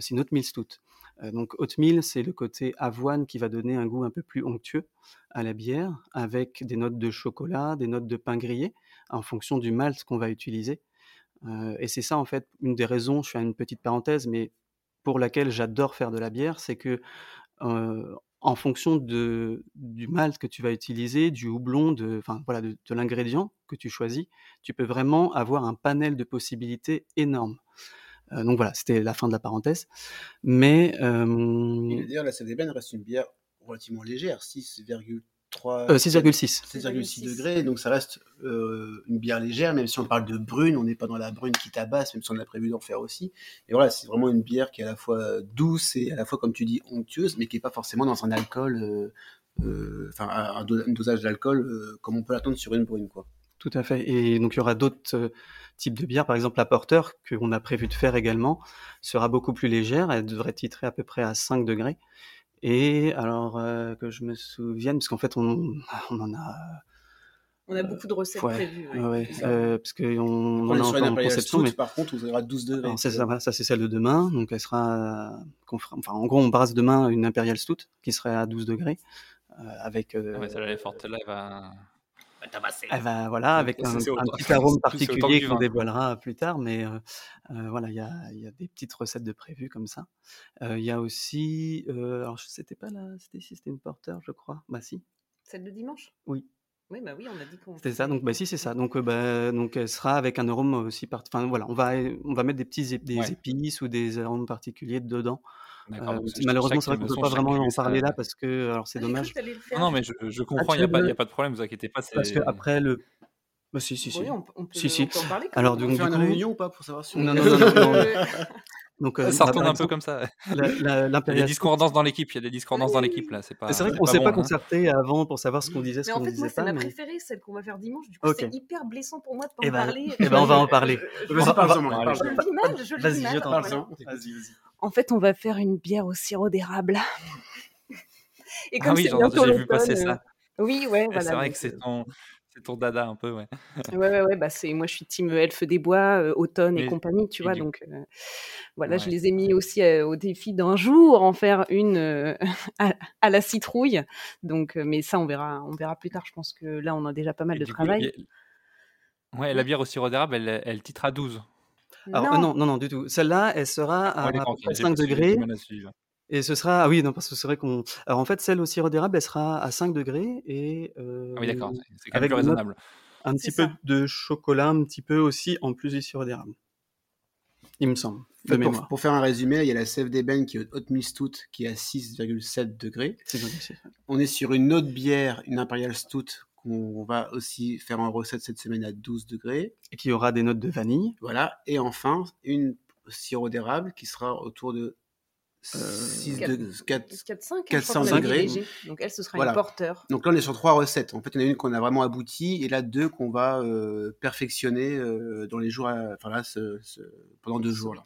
c'est une oatmeal stout. donc oatmeal, c'est le côté avoine qui va donner un goût un peu plus onctueux à la bière, avec des notes de chocolat, des notes de pain grillé, en fonction du malt qu'on va utiliser. et c'est ça, en fait, une des raisons, je fais une petite parenthèse, mais pour laquelle j'adore faire de la bière, c'est que en fonction de, du malt que tu vas utiliser, du houblon, de, voilà, de, l'ingrédient que tu choisis, tu peux vraiment avoir un panel de possibilités énorme. Euh, donc voilà, c'était la fin de la parenthèse. Mais. D'ailleurs, la CDBN reste une bière relativement légère, 6,3 6,6. 6,6 degrés, donc ça reste euh, une bière légère, même si on parle de brune, on n'est pas dans la brune qui tabasse, même si on a prévu d'en faire aussi. Et voilà, c'est vraiment une bière qui est à la fois douce et à la fois, comme tu dis, onctueuse, mais qui n'est pas forcément dans un alcool, euh, euh, enfin un, dosage d'alcool comme on peut l'attendre sur une brune, quoi. Tout à fait. Et donc il y aura d'autres types de bières, par exemple la Porter, qu'on a prévu de faire également, sera beaucoup plus légère, elle devrait titrer à peu près à 5 degrés. Et alors euh, que je me souvienne, parce qu'en fait on, on en a. On a beaucoup de recettes prévues. Ouais, euh, parce qu'on on, on a encore en conception. mais par contre, vous aurez 12 degrés. C'est ça, ça c'est celle de demain. Donc elle sera. Enfin, en gros, on brasse demain une Imperial Stout qui serait à 12 degrés. Euh, avec. Euh, ouais, celle-là, elle est forte. Là, elle va. Elle va, voilà, avec un, petit arôme particulier qu'on dévoilera plus tard, mais euh, euh, voilà, il y a, y a, des petites recettes de prévues comme ça. Euh, il y a aussi, alors c'était pas là, c'était si c'était une porteur, je crois. Bah si. Celle de dimanche? Oui. Oui, bah oui, on a dit qu'on. C'était ça, donc bah si c'est ça. Donc bah, donc elle sera avec un arôme aussi part... Enfin voilà, on va on va mettre des petits des épices ou des arômes particuliers dedans. Euh, malheureusement, c'est vrai qu'on ne peut pas vraiment en parler là parce que alors c'est ah, dommage. Non, mais je, je comprends, il n'y a, a, pas de problème, vous inquiétez pas. Parce qu'après le. Bah, si, si, si. Oui, on, peut, si, si. en parler. Alors, donc, on fait une réunion ou pas pour savoir si. Non, non, non. non, Donc, euh, ça retourne un peu comme ça. il y a des discordances dans l'équipe. Il y a des discordances dans l'équipe là. C'est pas. C'est vrai qu'on s'est pas hein. concerté avant pour savoir ce qu'on disait, ce pas. En fait, moi, c'est ma préférée, celle qu'on va faire dimanche. Du coup, c'est hyper blessant pour moi de pas en eh ben, parler. Eh ben, on va en parler. Vas-y, parle-en. Je le dis mal. Je le dis mal. Vas-y, vas-y. En fait, on va faire une bière au sirop d'érable. Et ah comme ah oui, j'ai vu passer ça. Euh, oui, ouais, voilà. C'est vrai que c'est ton, c'est ton dada un peu, ouais. ouais, ouais, ouais bah c'est, moi je suis team elfe des bois, euh, automne et compagnie, tu vois. Donc euh, voilà, je les ai mis aussi au défi d'un jour en faire une à, la citrouille. Donc, mais ça, on verra, on verra plus tard. Je pense que là, on a déjà pas mal de travail. Ouais, la bière au sirop d'érable, elle, elle titre à 12. Alors, non. non, non, du tout. Celle-là, elle sera à, 5 degrés. Et ce sera, ah oui, non, parce que c'est vrai qu'on. Alors en fait, celle au sirop d'érable, elle sera à 5 degrés et. ah oui, d'accord, c'est quand même plus raisonnable. Un petit peu de chocolat, un petit peu aussi en plus du sirop d'érable. Il me semble. De pour, mémoire. pour, faire un résumé, il y a la sève d'ébène qui est Hot Stout qui est à 6,7 degrés. On est sur une autre bière, une Imperial Stout qu'on va aussi faire en recette cette semaine à 12 degrés. Et qui aura des notes de vanille. Voilà. Et enfin, une sirop d'érable qui sera autour de 6 4, degrés. Donc elle, ce sera une porteur. Donc là, on est sur trois recettes. En fait, il y en a une qu'on a vraiment aboutie et là, deux qu'on va euh, perfectionner euh, dans les jours, enfin là, pendant deux jours. Là.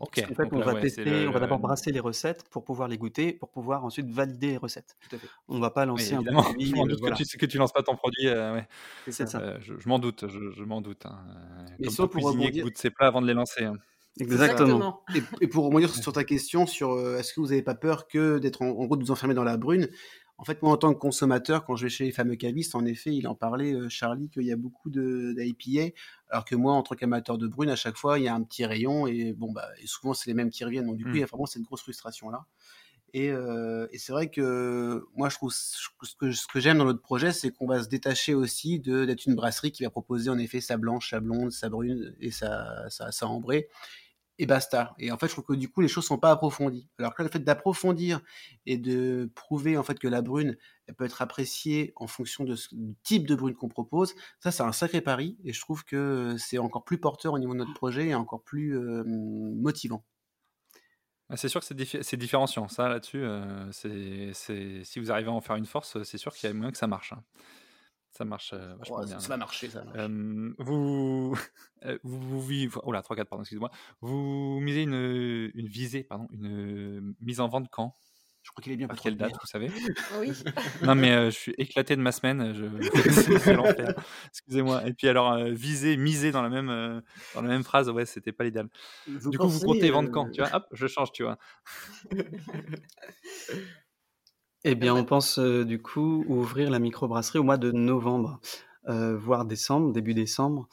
Ok. En fait, on va tester, on va d'abord brasser les recettes pour pouvoir les goûter, pour pouvoir ensuite valider les recettes. Tout à fait. On va pas lancer un produit. Je m'en doute que, tu, que tu lances pas ton produit. Euh, ouais. C'est ça. je, m'en doute, je, m'en doute. Hein. Mais Comme pour cuisinier qui goûte ses plats avant de les lancer. Hein. Exactement. Et, pour revenir sur ta question sur euh, est-ce que vous n'avez pas peur que d'être en, gros de vous enfermer dans la brune? En fait, moi, en tant que consommateur, quand je vais chez les fameux cavistes, en effet, il en parlait, euh, Charlie, qu'il y a beaucoup d'IPA, alors que moi, en tant qu'amateur de brune, à chaque fois, il y a un petit rayon et bon, bah, et souvent, c'est les mêmes qui reviennent. Donc, du coup, il y a mmh. vraiment cette grosse frustration-là. Et, euh, et c'est vrai que moi, je trouve ce que, ce que j'aime dans notre projet, c'est qu'on va se détacher aussi d'être une brasserie qui va proposer en effet sa blanche, sa blonde, sa brune et sa, sa, sa ambrée et basta. Et en fait, je trouve que du coup, les choses sont pas approfondies. Alors que le fait d'approfondir et de prouver en fait que la brune, elle peut être appréciée en fonction de du type de brune qu'on propose, ça, c'est un sacré pari. Et je trouve que c'est encore plus porteur au niveau de notre projet et encore plus euh, motivant. C'est sûr que c'est différenciant. Ça, là-dessus, euh, si vous arrivez à en faire une force, c'est sûr qu'il y a moyen que ça marche. Hein. Ça marche euh, vachement bien. Ça va marcher, ça marche. vous, euh, vous, vous vivez, oh là, 3-4, pardon, excusez-moi. Vous misez une, une visée, pardon, une mise en vente quand? Je crois qu'il est bien À quelle date, vous savez? Oui. Non, mais euh, je suis éclaté de ma semaine. Je... c'est l'enfer. Excusez-moi. Et puis alors, viser, miser dans la même, dans la même phrase, ouais, c'était pas l'idéal. Du coup, vous comptez vendre quand Tu vois, hop, je change, tu vois. Eh bien, on pense du coup ouvrir la microbrasserie au mois de novembre, voire décembre, début décembre,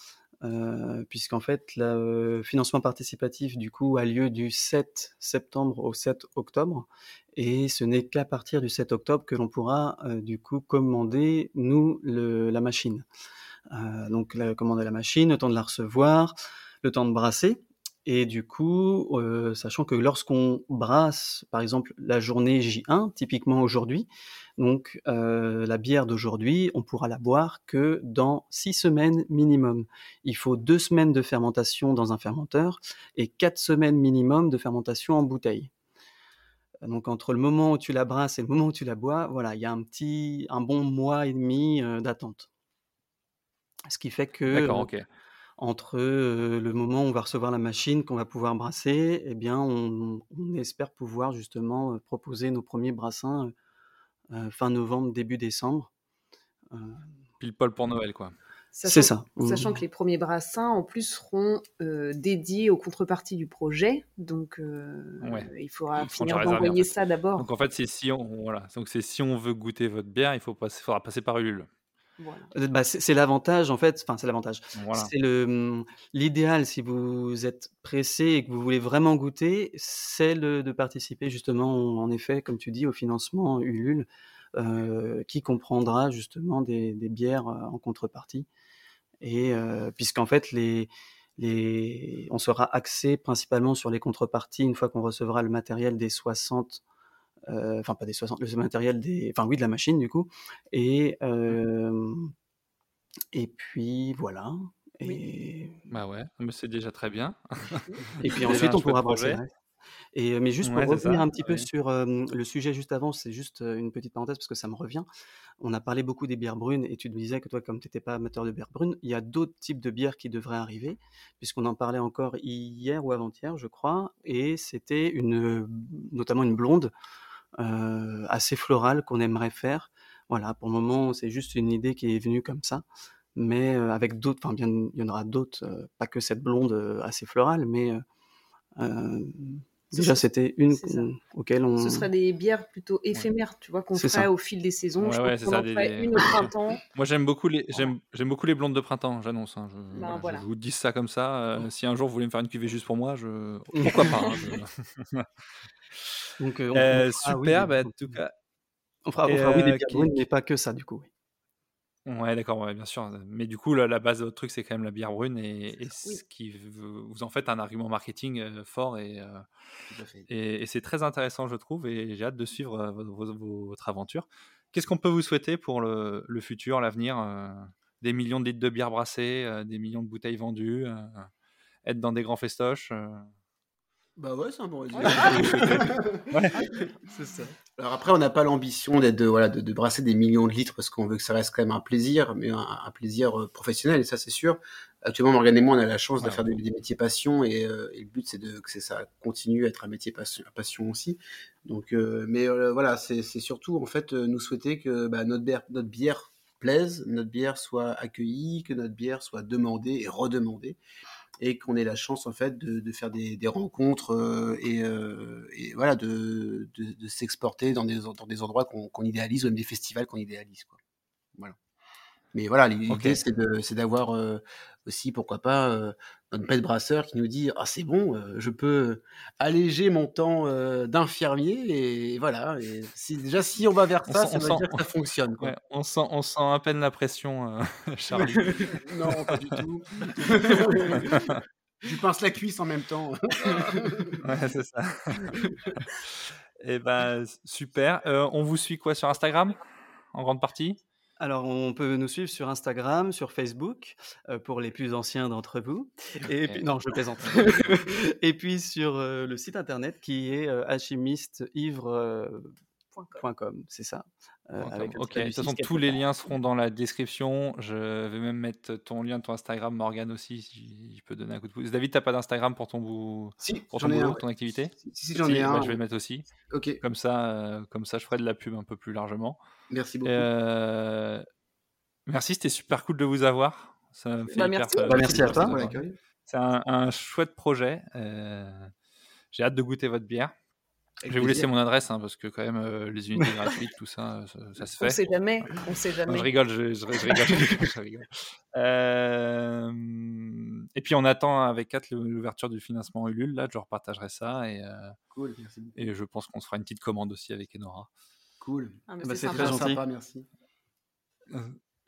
puisqu'en fait, le financement participatif du coup a lieu du 7 septembre au 7 octobre, et ce n'est qu'à partir du 7 octobre que l'on pourra du coup commander nous la machine. donc, commander la machine, le temps de la recevoir, le temps de brasser. Et du coup, euh, sachant que lorsqu'on brasse, par exemple, la journée J1, typiquement aujourd'hui, donc euh, la bière d'aujourd'hui, on pourra la boire que dans six semaines minimum. Il faut deux semaines de fermentation dans un fermenteur et quatre semaines minimum de fermentation en bouteille. Donc entre le moment où tu la brasses et le moment où tu la bois, voilà, il y a un petit, un bon mois et demi euh, d'attente. Ce qui fait que D'accord, ok entre le moment où on va recevoir la machine, qu'on va pouvoir brasser, eh bien, on, espère pouvoir justement proposer nos premiers brassins fin novembre, début décembre. Pile poil pour Noël, quoi. C'est ça. Sachant que les premiers brassins, en plus, seront dédiés aux contreparties du projet. Donc, il faudra finir d'envoyer ça d'abord. Donc, en fait, c'est si on, voilà. Donc, si on veut goûter votre bière, il faut passer, faudra passer par Ulule. Euh, bah, c'est l'avantage en fait, enfin c'est l'avantage. C'est le mmh, l'idéal si vous êtes pressé et que vous voulez vraiment goûter, c'est de participer justement en effet, comme tu dis, au financement Ulule, euh, qui comprendra justement des, bières euh, en contrepartie. Et puisqu'en fait les les, on sera axé principalement sur les contreparties une fois qu'on recevra le matériel des 60 euh, enfin pas des 60, le matériel des, enfin oui de la machine du coup, et mmh et puis voilà. Et... Bah ouais, mais c'est déjà très bien. et puis ensuite on pourra brasser. Et, mais juste pour revenir un petit peu sur le sujet juste avant, c'est juste une petite parenthèse parce que ça me revient. On a parlé beaucoup des bières brunes et tu te disais que toi, comme tu n'étais pas amateur de bières brunes, il y a d'autres types de bières qui devraient arriver, puisqu'on en parlait encore hier ou avant-hier, je crois, et c'était une, notamment une blonde euh, assez floral qu'on aimerait faire. Voilà, pour le moment, c'est juste une idée qui est venue comme ça, mais euh, avec d'autres, enfin, bien, il y en aura d'autres, euh, pas que cette blonde assez florale, mais Déjà, c'était une auquel on. Ce serait des bières plutôt éphémères, tu vois, qu'on ferait au fil des saisons. Ouais, ouais, ça, une au printemps. Moi, j'aime beaucoup les j'aime beaucoup les blondes de printemps. J'annonce. Hein, ben, je, vous dis ça comme ça. si un jour vous voulez me faire une cuvée juste pour moi, je pourquoi pas. Hein, Donc, euh, super, bah, en tout cas. On fera, oui des bières brunes, mais pas que ça, du coup. Ouais, d'accord, ouais, bien sûr. Mais du coup, la, base de votre truc, c'est quand même la bière brune et, ce qui vous en fait un argument marketing fort et, et, c'est très intéressant, je trouve, et j'ai hâte de suivre votre aventure. Qu'est-ce qu'on peut vous souhaiter pour le, futur, l'avenir Des millions de litres de bière brassée, des millions de bouteilles vendues, être dans des grands festoches bah ouais, c'est un bon résumé. c'est ça. Alors après, on n'a pas l'ambition d'être de, voilà, de, brasser des millions de litres parce qu'on veut que ça reste quand même un plaisir, mais un, plaisir euh, professionnel, et ça c'est sûr. Actuellement, Morgane et moi, on a la chance de faire des, métiers passion, et, euh, et le but c'est de, que ça continue à être un métier passion, passion aussi. Donc, euh, mais voilà, c'est surtout en fait nous souhaiter que bah, notre, bière, notre bière plaise, notre bière soit accueillie, que notre bière soit demandée et redemandée et qu'on ait la chance en fait de, faire des, rencontres euh, euh, et, voilà de, s'exporter dans des, dans des endroits qu'on idéalise ou même des festivals qu'on idéalise quoi. Voilà. Mais voilà, l'idée c'est d'avoir euh, aussi, pourquoi pas, euh, notre pet brasseur qui nous dit Ah, c'est bon, euh, je peux alléger mon temps d'infirmier. Et voilà. Et si, déjà, si on va vers ça, ça veut dire que ça fonctionne. Quoi. on, sent, on sent à peine la pression, Charlie. non, pas du tout. je pince la cuisse en même temps. ouais, c'est ça. Et eh ben, super. on vous suit quoi sur Instagram En grande partie? Alors, on peut nous suivre sur Instagram, sur Facebook, pour les plus anciens d'entre vous. Et puis, non, je plaisante. et puis sur le site internet qui est alchimisteivre.com, c'est ça. Ok, de toute façon, tous les liens seront dans la description. Je vais même mettre ton lien de ton Instagram, Morgan aussi, si je peux donner un coup de pouce. David, t'as pas d'Instagram pour ton, si, pour ton boulot, ton activité? Si, si j'en ai un. je vais le mettre aussi. Ok. Comme ça, comme ça, je ferai de la pub un peu plus largement. Merci beaucoup. Euh, merci, c'était super cool de vous avoir. Ça me fait bah, merci. Bah, merci à toi. C'est un, chouette projet. Euh, j'ai hâte de goûter votre bière. Je vais vous laisser mon adresse hein, parce que quand même euh, les unités gratuites, tout ça, ça, se fait. On sait jamais. On sait jamais. je rigole, je, rigole. et puis on attend avec 4 l'ouverture du financement Ulule. Là, je repartagerai ça et, cool, et je pense qu'on se fera une petite commande aussi avec Enora. Cool. Ah, bah, c'est très gentil. merci.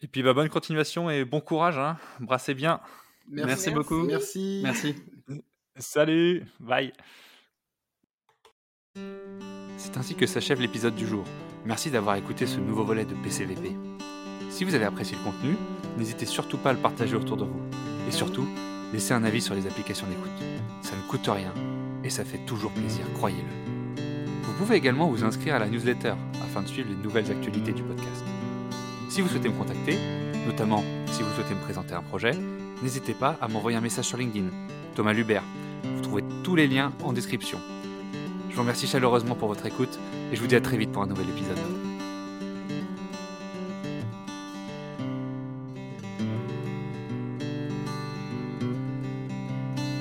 Et puis bah, bonne continuation et bon courage. Hein. Brassez bien. Merci, beaucoup. Merci. Merci. Salut. Bye. C'est ainsi que s'achève l'épisode du jour. Merci d'avoir écouté ce nouveau volet de PCVP. Si vous avez apprécié le contenu, n'hésitez surtout pas à le partager autour de vous. Et surtout, laissez un avis sur les applications d'écoute. Ça ne coûte rien et ça fait toujours plaisir, croyez-le. Vous pouvez également vous inscrire à la newsletter afin de suivre les nouvelles actualités du podcast. Si vous souhaitez me contacter, notamment si vous souhaitez me présenter un projet, n'hésitez pas à m'envoyer un message sur LinkedIn. Thomas Lubert. Vous trouvez tous les liens en description. Je vous remercie chaleureusement pour votre écoute et je vous dis à très vite pour un nouvel épisode.